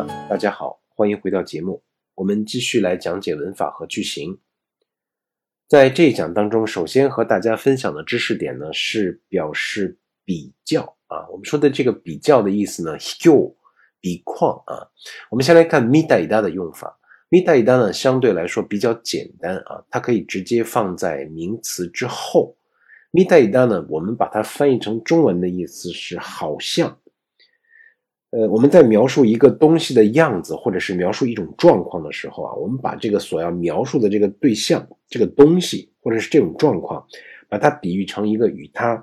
家，大家好，欢迎回到节目。我们继续来讲解文法和句型。在这一讲当中，首先和大家分享的知识点呢是表示比较啊。我们说的这个比较的意思呢，就比况啊。我们先来看みたいだ的用法。みたいだ呢相对来说比较简单啊，它可以直接放在名词之后。みたいだ呢，我们把它翻译成中文的意思是好像。 呃，我们在描述一个东西的样子，或者是描述一种状况的时候啊，我们把这个所要描述的这个对象、这个东西，或者是这种状况，把它比喻成一个与它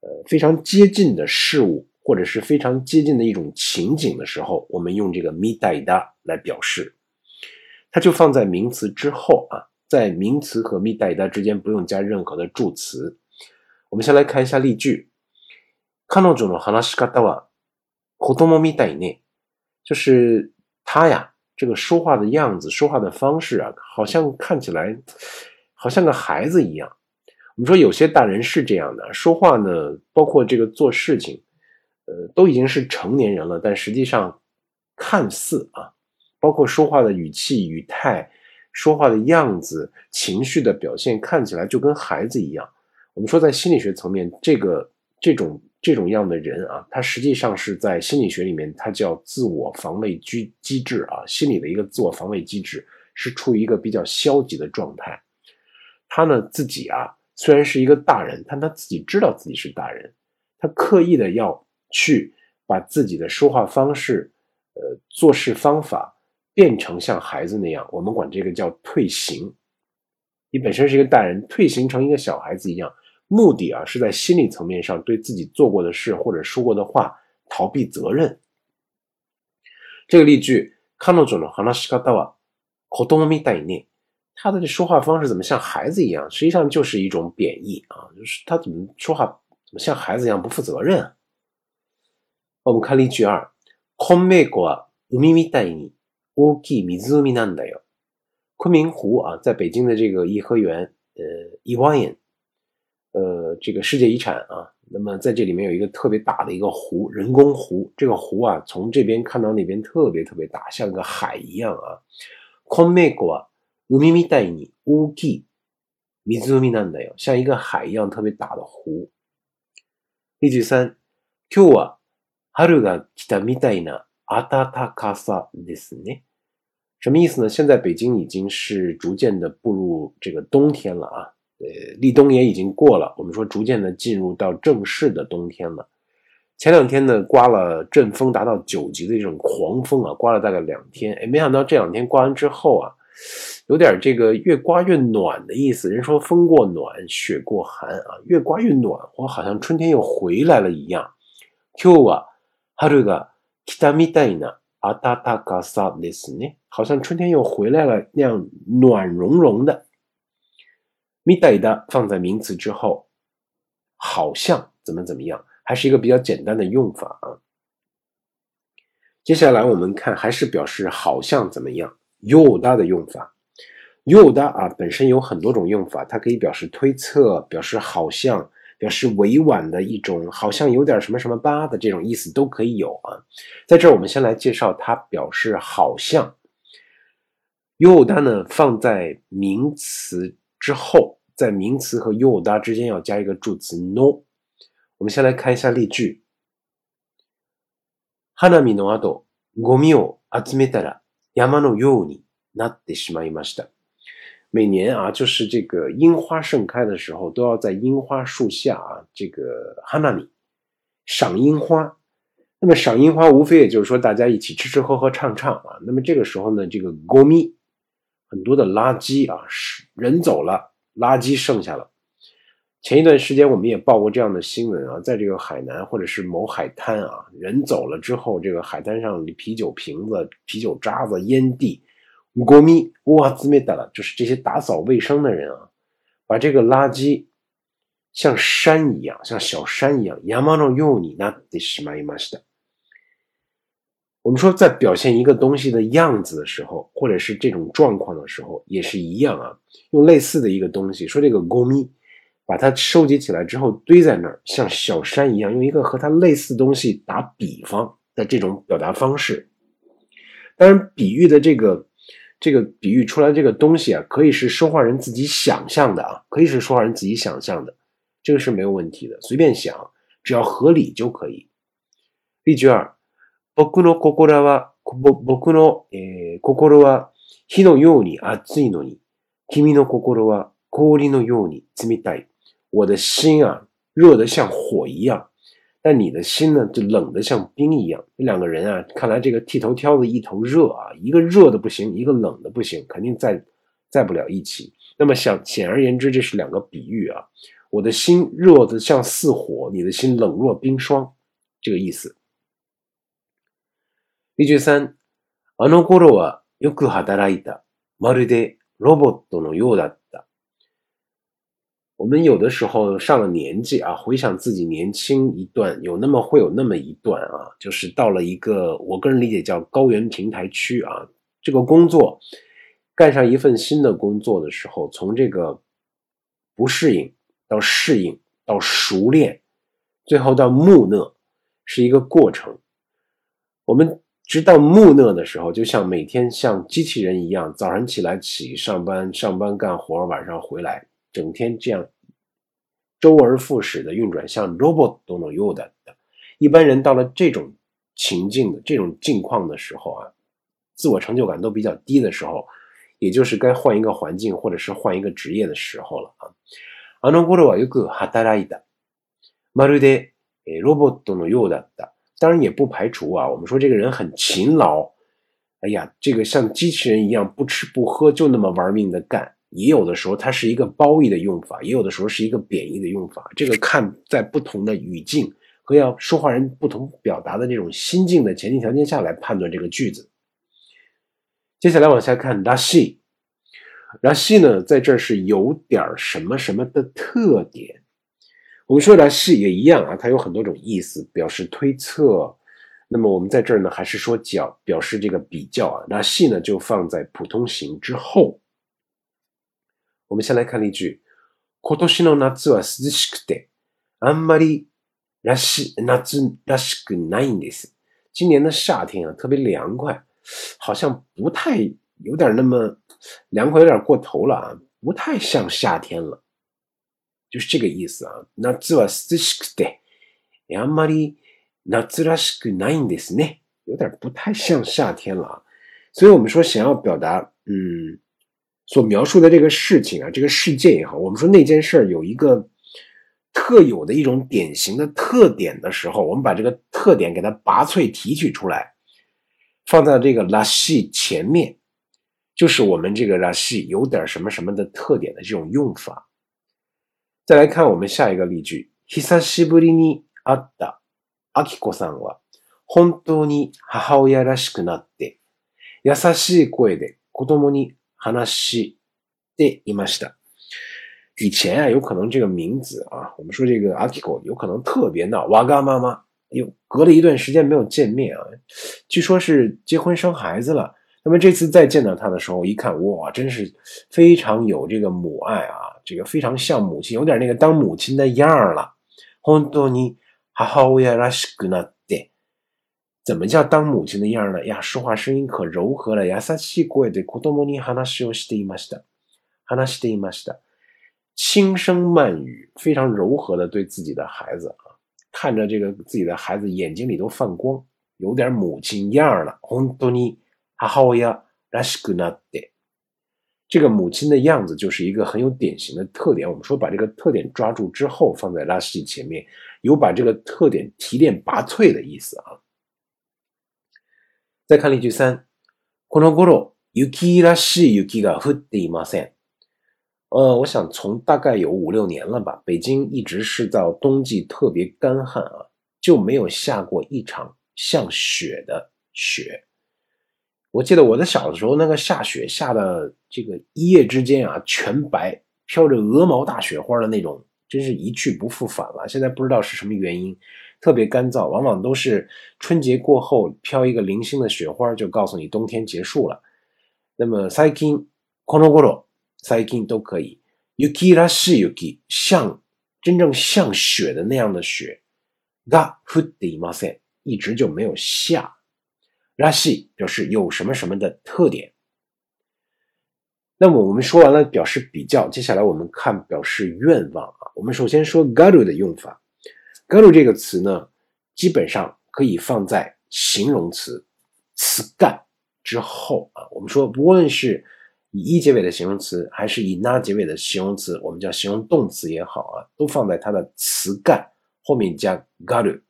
呃非常接近的事物，或者是非常接近的一种情景的时候，我们用这个みたいだ来表示，它就放在名词之后啊，在名词和みたいだ之间不用加任何的助词。我们先来看一下例句。彼女の話し方は 子供みたいね，就是他呀，这个说话的样子、说话的方式啊，好像看起来好像个孩子一样。我们说有些大人是这样的，说话呢，包括这个做事情，呃，都已经是成年人了，但实际上看似啊，包括说话的语气、语态、说话的样子、情绪的表现，看起来就跟孩子一样。我们说在心理学层面，这个这种。 这种样的人啊，他实际上是在心理学里面，他叫自我防卫机机制啊，心理的一个自我防卫机制是处于一个比较消极的状态。他呢自己啊，虽然是一个大人，但他自己知道自己是大人，他刻意的要去把自己的说话方式、呃做事方法变成像孩子那样，我们管这个叫退行。你本身是一个大人，退行成一个小孩子一样。目的啊，是在心理层面上对自己做过的事或者说过的话逃避责任。这个例句，彼女の話し方は子供みたいね。他的这说话方式怎么像孩子一样？实际上就是一种贬义啊，就是他怎么说话怎么像孩子一样不负责任？我们看例句二，昆明湖は海みたいに大きい湖なんだよ。昆明湖啊，在北京的这个颐和园，呃，颐和园。 呃，这个世界遗产啊，那么在这里面有一个特别大的一个湖，人工湖。这个湖啊，从这边看到那边特别特别大，像个海一样啊。昆明は海みたいに大きい湖なんだよ，像一个海一样特别大的湖。例句三、今日は春が来たみたいな暖かさですね。什么意思呢？现在北京已经是逐渐的步入这个冬天了啊。 呃，立冬也已经过了，我们说逐渐的进入到正式的冬天了。前两天呢，刮了阵风达到九级的这种狂风啊，刮了大概两天。哎，没想到这两天刮完之后啊，有点这个越刮越暖的意思。人说风过暖，雪过寒啊，越刮越暖和，好像春天又回来了一样。今日は春が来たみたいな暖かさですね，好像春天又回来了那样暖融融的。 みたいだ放在名词之后，好像怎么怎么样，还是一个比较简单的用法啊。接下来我们看，还是表示好像怎么样，有だ的用法。有だ啊，本身有很多种用法，它可以表示推测，表示好像，表示委婉的一种，好像有点什么什么吧的这种意思都可以有啊。在这儿，我们先来介绍它表示好像。有だ呢，放在名词 之后。在名词和有だ之间要加一个助词 no。我们先来看一下例句。花見の後、ゴミを集めたら山のようになってしまいました。每年啊，就是这个樱花盛开的时候，都要在樱花树下啊，这个花見赏樱花。那么赏樱花无非也就是说大家一起吃吃喝喝唱唱啊。那么这个时候呢，这个ゴミ 很多的垃圾啊，是人走了。垃圾剩下了。前一段时间我们也报过这样的新闻啊，在这个海南或者是某海滩啊，人走了之后，这个海滩上啤酒瓶子、啤酒渣子、烟蒂，国咪哇兹灭达了，就是这些打扫卫生的人啊，把这个垃圾像山一样，像小山一样，山のようになってしまいました。 我们说，在表现一个东西的样子的时候，或者是这种状况的时候，也是一样啊。用类似的一个东西，说这个ゴミ，把它收集起来之后堆在那儿，像小山一样，用一个和它类似东西打比方的这种表达方式。当然，比喻的这个这个比喻出来这个东西啊，可以是说话人自己想象的啊，可以是说话人自己想象的，这个是没有问题的，随便想，只要合理就可以。例句二：僕の心は僕の心は火のように熱いのに、君の心は氷のように冷たい。我的心啊，热得像火一样。但你的心呢，就冷得像冰一样。这两个人啊，看来这个剃头挑子一头热啊，一个热的不行，一个冷的不行，肯定在在不了一起。那么想显而言之，这是两个比喻啊。我的心热得像似火，你的心冷若冰霜，这个意思。 例句三：あの頃はよく働いた、まるでロボットのようだった。我们有的时候上了年纪啊，回想自己年轻一段，有那么会有那么一段啊，就是到了一个我个人理解叫高原平台区啊，这个工作干上一份新的工作的时候，从这个不适应到适应到熟练，最后到木讷，是一个过程。我们 直到木讷的时候，就像每天像机器人一样，早上起来起上班，上班干活，晚上回来。整天这样周而复始的运转，像 robot 都能用的。一般人到了这种情境的这种境况的时候啊，自我成就感都比较低的时候，也就是该换一个环境或者是换一个职业的时候了啊。あの頃はよく働いた。まるでロボットのようだった。 当然也不排除啊，我们说这个人很勤劳，哎呀，这个像机器人一样不吃不喝就那么玩命的干。也有的时候它是一个褒义的用法，也有的时候是一个贬义的用法。这个看在不同的语境和要说话人不同表达的这种心境的前提条件下来判断这个句子。接下来往下看，拉西，拉西呢，在这儿是有点什么什么的特点。我们说拉西也一样啊，它有很多种意思，表示推测。那么我们在这儿呢，还是说较表示这个比较啊，拉西呢就放在普通型之后。我们先来看例句：今年の夏は涼しくて、あんまりらし夏らしくないんです。今年的夏天啊，特别凉快，好像不太有点那么凉快，有点过头了啊，不太像夏天了， 就是这个意思啊。夏は涼しくて、あんまり夏らしくないんですね，有点不太像夏天了啊。所以我们说想要表达，嗯。所描述的这个事情啊，这个事件也好，我们说那件事儿有一个特有的一种典型的特点的时候，我们把这个特点给它拔萃提取出来，放在这个拉西前面，就是我们这个拉西有点什么什么的特点的这种用法。 再来看我们下一个例句：久しぶりに会ったアキコさんは本当に母親らしくなって優しい声で子供に。話していました。以前啊，有可能这个名字啊，我们说这个阿 k o 有可能特别闹，哇嘎妈妈，又隔了一段时间没有见面啊，据说是结婚生孩子了。那么这次再见到他的时候，一看，哇，真是非常有这个母爱啊， 这个非常像母亲，有点那个当母亲的样儿了。本当に母親らしくなって。怎么叫当母亲的样呢？呀，说话声音可柔和了。優しい声で子供に話をしていました。話していました。轻声慢语，非常柔和的对自己的孩子啊，看着这个自己的孩子眼睛里都放光，有点母亲样了。本当に母親らしくなって。 这个母亲的样子就是一个很有典型的特点。我们说把这个特点抓住之后，放在拉西前面，有把这个特点提炼拔萃的意思啊。再看例句三，この頃雪らしい雪が降っていません。呃，我想从大概有五六年了吧，北京一直是到冬季特别干旱啊，就没有下过一场像雪的雪。 我记得我在小的时候，那个下雪下的这个一夜之间啊，全白，飘着鹅毛大雪花的那种，真是一去不复返了。现在不知道是什么原因。特别干燥，往往都是春节过后飘一个零星的雪花，就告诉你冬天结束了。那么最近、この頃、最近都可以。雪らしい雪，像真正像雪的那样的雪，が降っていません，一直就没有下。 拉西表示有什么什么的特点。那么我们说完了表示比较，接下来我们看表示愿望啊。我们首先说 garu 的用法，garu 这个词呢，基本上可以放在形容词词干之后啊。我们说，不论是以一结尾的形容词，还是以 na 结尾的形容词，我们叫形容动词也好啊，都放在它的词干后面加 garu。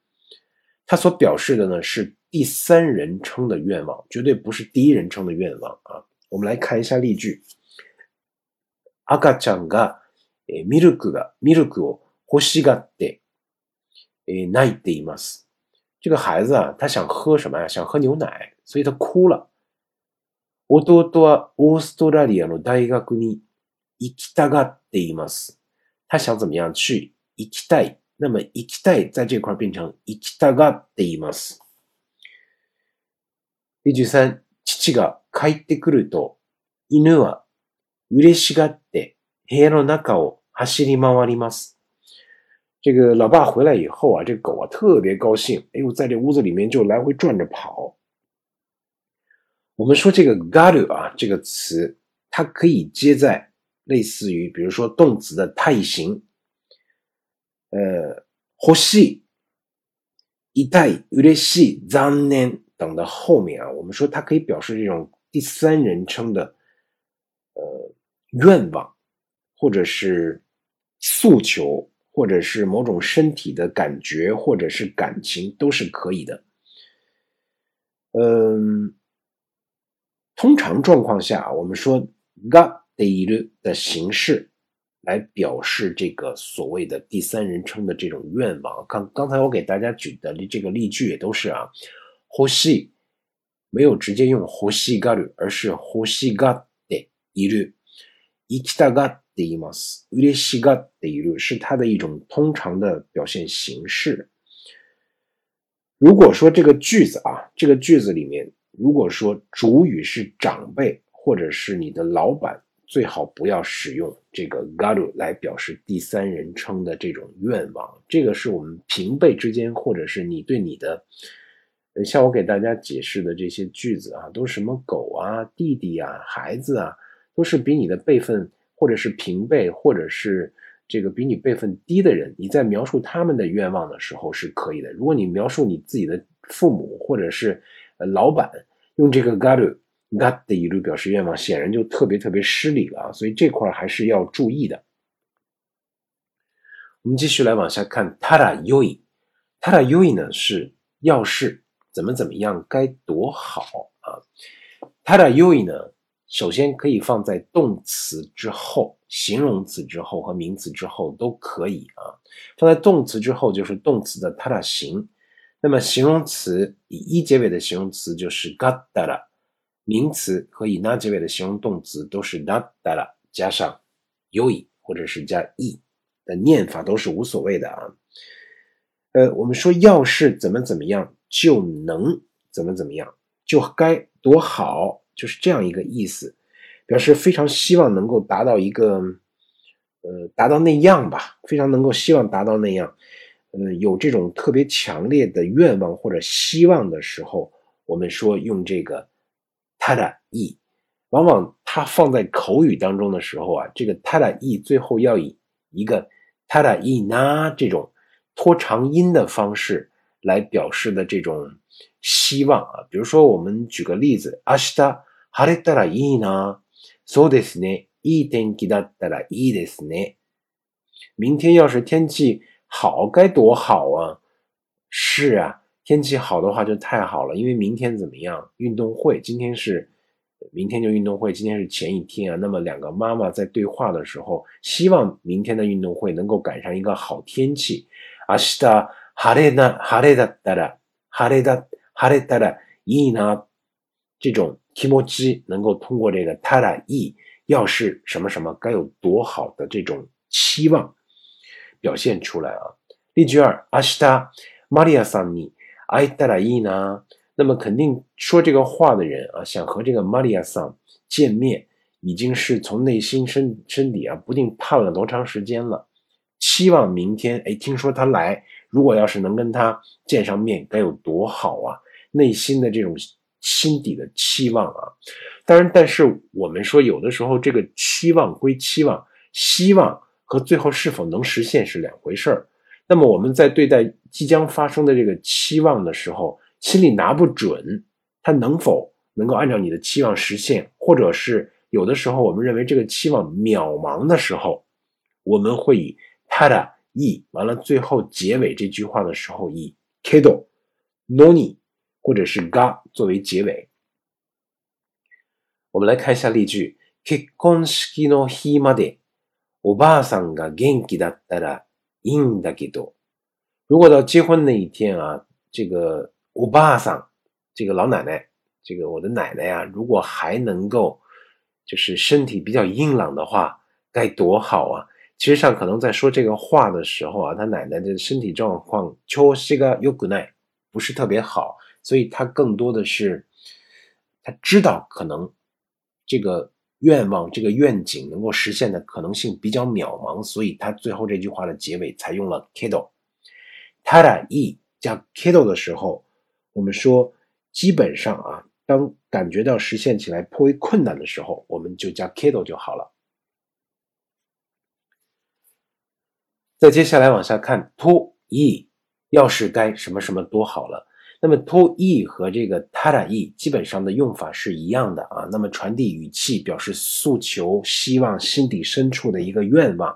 它所表示的呢是第三人称的愿望，绝对不是第一人称的愿望啊。我们来看一下例句。赤ちゃんがミルクが、ミルクを欲しがって泣いています。这个孩子啊，他想喝什么呀？想喝牛奶，所以他哭了。弟はオーストラリアの大学に行きたがっています。他想怎么样去行きたい？那么行きたい在这块变成行きたがっています。 例句三、父が帰ってくると犬は嬉しがって部屋の中を走り回ります。这个老爸回来以后啊，这狗啊特别高兴，哎呦，在这屋子里面就来回转着跑。我们说这个 garu 啊这个词，它可以接在类似于比如说动词的太形，呃，欲しい、痛い、嬉しい、残念等的后面啊，我们说它可以表示这种第三人称的呃。愿望，或者是诉求，或者是某种身体的感觉，或者是感情，都是可以的。嗯，通常状况下，我们说 “ga de” 的形式来表示这个所谓的第三人称的这种愿望。刚刚才我给大家举的这个例句也都是啊，呼吸没有直接用呼吸 “ga” 而是呼吸 “ga de” 行きたがっています。嬉しがっている是它的一种通常的表现形式。如果说这个句子啊，这个句子里面，如果说主语是长辈或者是你的老板，最好不要使用这个 garu 来表示第三人称的这种愿望。这个是我们平辈之间，或者是你对你的， 像我给大家解释的这些句子啊，都是什么狗啊、弟弟啊、孩子啊。都是比你的辈分，或者是平辈，或者是这个比你辈分低的人，你在描述他们的愿望的时候是可以的。如果你描述你自己的父母或者是呃老板，用这个 garu gat 的一路表示愿望，显然就特别特别失礼了啊！所以这块还是要注意的。我们继续来往下看，tara yoi，tara yoi 呢是要是怎么怎么样该多好啊，tada yoi 呢？首先可以放在动词之后、形容词之后和名词之后都可以啊。放在动词之后就是动词的它的形，那么形容词以一结尾的形容词就是 got da 了，名词和以 na 结尾的形容动词都是 not da 了，加上 ui 或者是加 e 的念法都是无所谓的啊。呃，我们说要是怎么怎么样就能怎么怎么样，就该多好。就是这样一个意思，表示非常希望能够达到一个，呃，达到那样吧，非常能够希望达到那样，呃，有这种特别强烈的愿望或者希望的时候，我们说用这个他的意，往往它放在口语当中的时候啊，这个他的意最后要以一个他的意呢这种拖长音的方式来表示的这种希望啊，比如说我们举个例子，阿西达。晴れたらいいな。そうですね。いい天気だったらいいですね。明天要是天气好，该多好啊！是啊，天气好的话就太好了。因为明天怎么样？运动会。今天是，明天就运动会。今天是前一天啊。那么两个妈妈在对话的时候，希望明天的运动会能够赶上一个好天气。明日 晴れな晴れだったら晴れだ晴れたらいいな。这种。提摩基能够通过这个他的意，要是什么什么该有多好的这种期望表现出来啊！例句二，阿西达玛利亚桑尼爱达拉伊呢？那么肯定说这个话的人啊，想和这个玛利亚桑见面，已经是从内心深深底啊，不定盼了多长时间了，期望明天哎，听说他来， 如果要是能跟他见上面，该有多好啊！内心的这种。心底的期望啊。当然，但是我们说有的时候这个期望归期望，希望和最后是否能实现是两回事儿。那么我们在对待即将发生的这个期望的时候，心里拿不准他能否能够按照你的期望实现，或者是有的时候我们认为这个期望渺茫的时候，我们会以他的。e 完了，最后结尾这句话的时候以 kedo noni 或者是 ga 作为结尾。我们来看一下例句：結婚式の日までおばあさんが元気だったらいいんだけど。如果到结婚那一天啊，这个おばあさん，这个老奶奶，这个我的奶奶呀，如果还能够就是身体比较硬朗的话，该多好啊！ 其实上可能在说这个话的时候啊，他奶奶的身体状况确实个有古奈不是特别好，所以他更多的是他知道可能这个愿望、这个愿景能够实现的可能性比较渺茫，所以他最后这句话的结尾才用了 kido。他俩 e 加 kido 的时候，我们说基本上啊，当感觉到实现起来颇为困难的时候，我们就加 kido 就好了。再接下来往下看，to e，要是该什么什么多好了。那么 to e 和这个 tara e 基本上的用法是一样的啊。那么传递语气，表示诉求、希望、心底深处的一个愿望，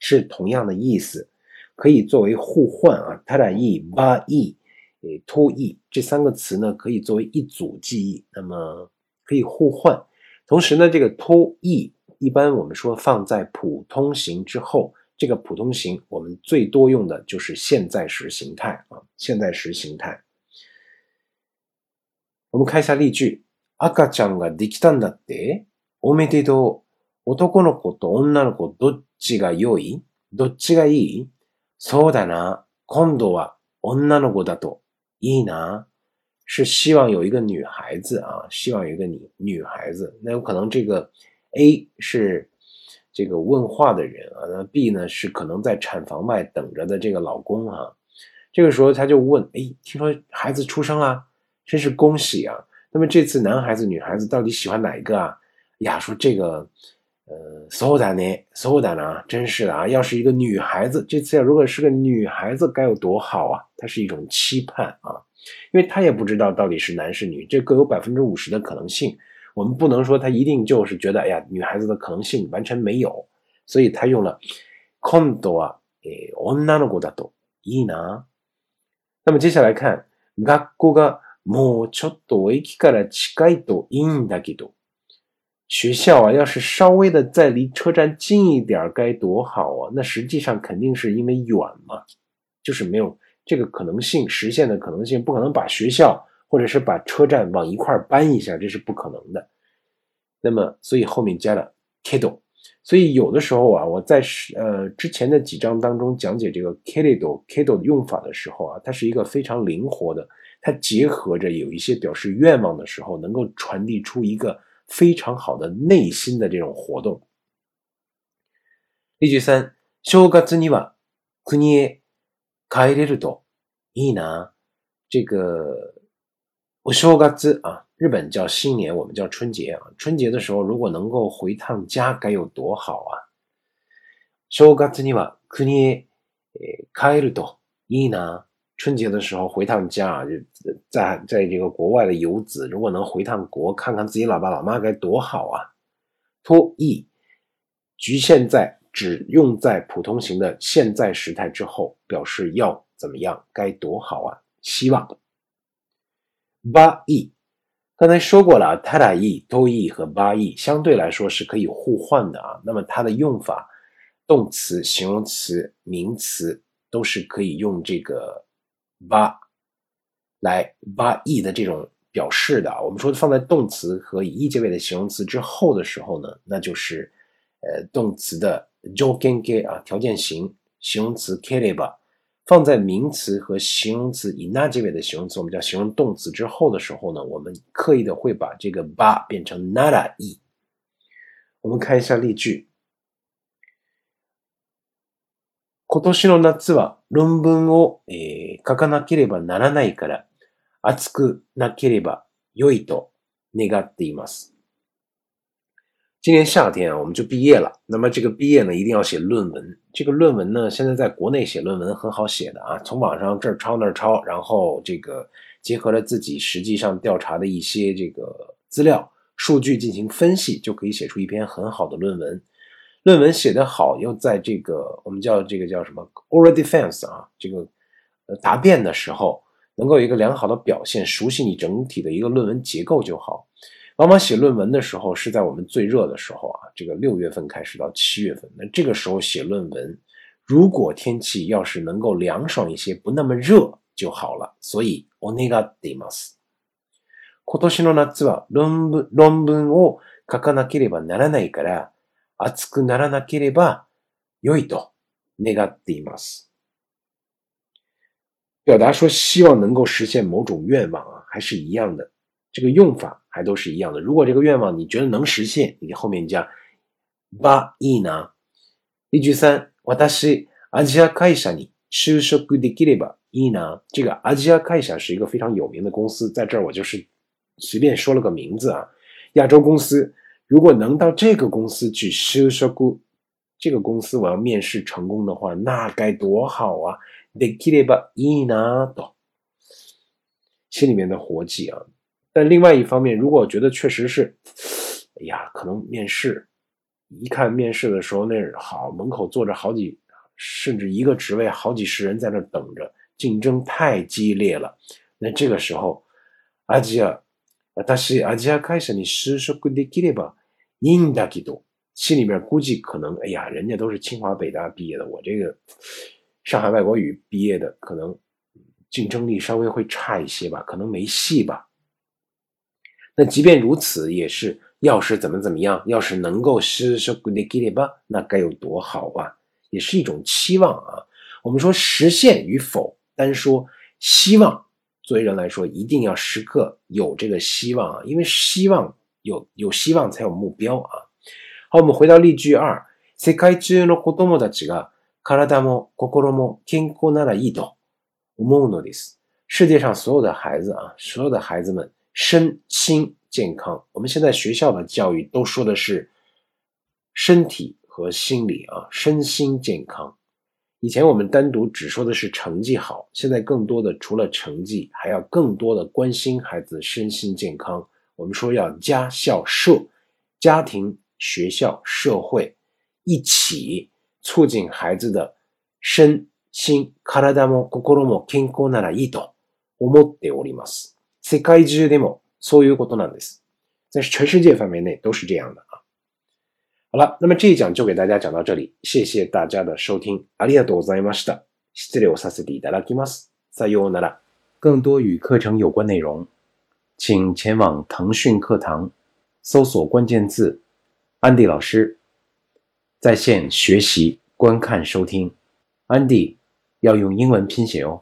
是同样的意思，可以作为互换啊。tara e、ba e、诶 to e 这三个词呢，可以作为一组记忆，那么可以互换。同时呢，这个 to e 一般我们说放在普通型之后。这个普通型，我们最多用的就是现在时形态啊，现在时形态。我们看一下例句：赤ちゃんができたんだって？おめでとう。男の子と女の子どっちが良い？どっちがいい？そうだな。今度は女の子だといいな。是希望有一个女孩子啊，希望有一个女女孩子。那有可能这个 A 是。这个问话的人啊，那 B 呢是可能在产房外等着的这个老公啊。这个时候他就问：“哎，听说孩子出生了，真是恭喜啊！那么这次男孩子、女孩子到底喜欢哪一个啊？”呀，说这个，呃，所有的呢，所有的呢，真是的啊！要是一个女孩子，这次要如果是个女孩子，该有多好啊！它是一种期盼啊，因为他也不知道到底是男是女，这各有百分之五十的可能性。我们不能说他一定就是觉得，哎呀，女孩子的可能性完全没有，所以他用了今度はえ女の子だといいな。那么接下来看学校がもうちょっと駅から近いといいんだけど，学校啊，要是稍微的再离车站近一点该多好啊！那实际上肯定是因为远嘛，就是没有这个可能性实现的可能性，不可能把学校。 或者是把车站往一块搬一下，这是不可能的。那么，所以后面加了 kido。所以有的时候啊，我在呃之前的几章当中讲解这个 kido kido 的用法的时候啊，它是一个非常灵活的，它结合着有一些表示愿望的时候，能够传递出一个非常好的内心的这种活动。例句三：正月には国へ帰れるといいな。这个。 我正月啊，日本叫新年，我们叫春节啊。春节的时候，如果能够回趟家，该有多好啊！正月には国へ帰るといいな。春节的时候回趟家啊，就在在这个国外的游子，如果能回趟国，看看自己老爸老妈，该多好啊！托意局限在只用在普通型的现在时态之后，表示要怎么样，该多好啊！希望。 八亿，刚才说过了塔塔亿、多亿和八亿相对来说是可以互换的啊。那么它的用法，动词、形容词、名词都是可以用这个八来八亿的这种表示的。我们说放在动词和以一结尾的形容词之后的时候呢，那就是呃动词的 j o k e n g 啊条件型，形容词 kereba。放在名词和形容词以那结尾的形容词，我们叫形容动词之后的时候呢，我们刻意的会把这个八变成 nada e。我们看一下例句。今年の夏は論文を、えー、書かなければならないから、暑くなければよいと願っています。今年夏天啊，我们就毕业了。那么这个毕业呢，一定要写论文。这个论文呢，现在在国内写论文很好写的啊，从网上这儿抄那儿抄，然后这个结合了自己实际上调查的一些这个资料数据进行分析，就可以写出一篇很好的论文。论文写得好，又在这个我们叫这个叫什么 oral defense 啊，这个呃答辩的时候能够有一个良好的表现，熟悉你整体的一个论文结构就好。往往写论文的时候是在我们最热的时候啊，这个六月份开始到七月份，那这个时候写论文，如果天气要是能够凉爽一些，不那么热就好了。所以お願っています。今年の夏は論文論文を書かなければならないから、暑くならなければ良いと願っています。表达说希望能够实现某种愿望啊，还是一样的。 这个用法还都是一样的。如果这个愿望你觉得能实现，你后面加ばいいな。例句三、私、アジア会社に就職できればいいな。这个アジア会社是一个非常有名的公司，在这儿我就是随便说了个名字啊。亚洲公司，如果能到这个公司去就職，这个公司我要面试成功的话，那该多好啊！できればいいなと，心里面的活计啊。 但另外一方面，如果觉得确实是，哎呀，可能面试，一看面试的时候，那好门口坐着好几，甚至一个职位好几十人在那等着，竞争太激烈了。那这个时候，アジア、私アジア会社に就職できればいいんだけど，心里面估计可能，哎呀，人家都是清华北大毕业的，我这个上海外国语毕业的，可能竞争力稍微会差一些吧，可能没戏吧。 那即便如此，也是要是怎么怎么样，要是能够就職できれば，那该有多好啊！也是一种期望啊。我们说实现与否，单说希望，作为人来说，一定要时刻有这个希望啊，因为希望有有希望才有目标啊。好，我们回到例句二：世界中の子供たちが体も心も健康ならいいと思うのです。世界上所有的孩子啊，所有的孩子们。 身心健康，我们现在学校的教育都说的是身体和心理啊，身心健康。以前我们单独只说的是成绩好，现在更多的除了成绩，还要更多的关心孩子身心健康。我们说要家校社，家庭、学校、社会一起促进孩子的身心。体も心も健康ならいいと思っております。 世界中でもそういうことなんです。在全世界范围内都是这样的啊。好了，那么这一讲就给大家讲到这里，谢谢大家的收听。ありがとうございました。失礼をさせていただきます。さようなら。更多与课程有关内容，请前往腾讯课堂，搜索关键字“安迪老师”，在线学习、观看、收听。安迪要用英文拼写哦。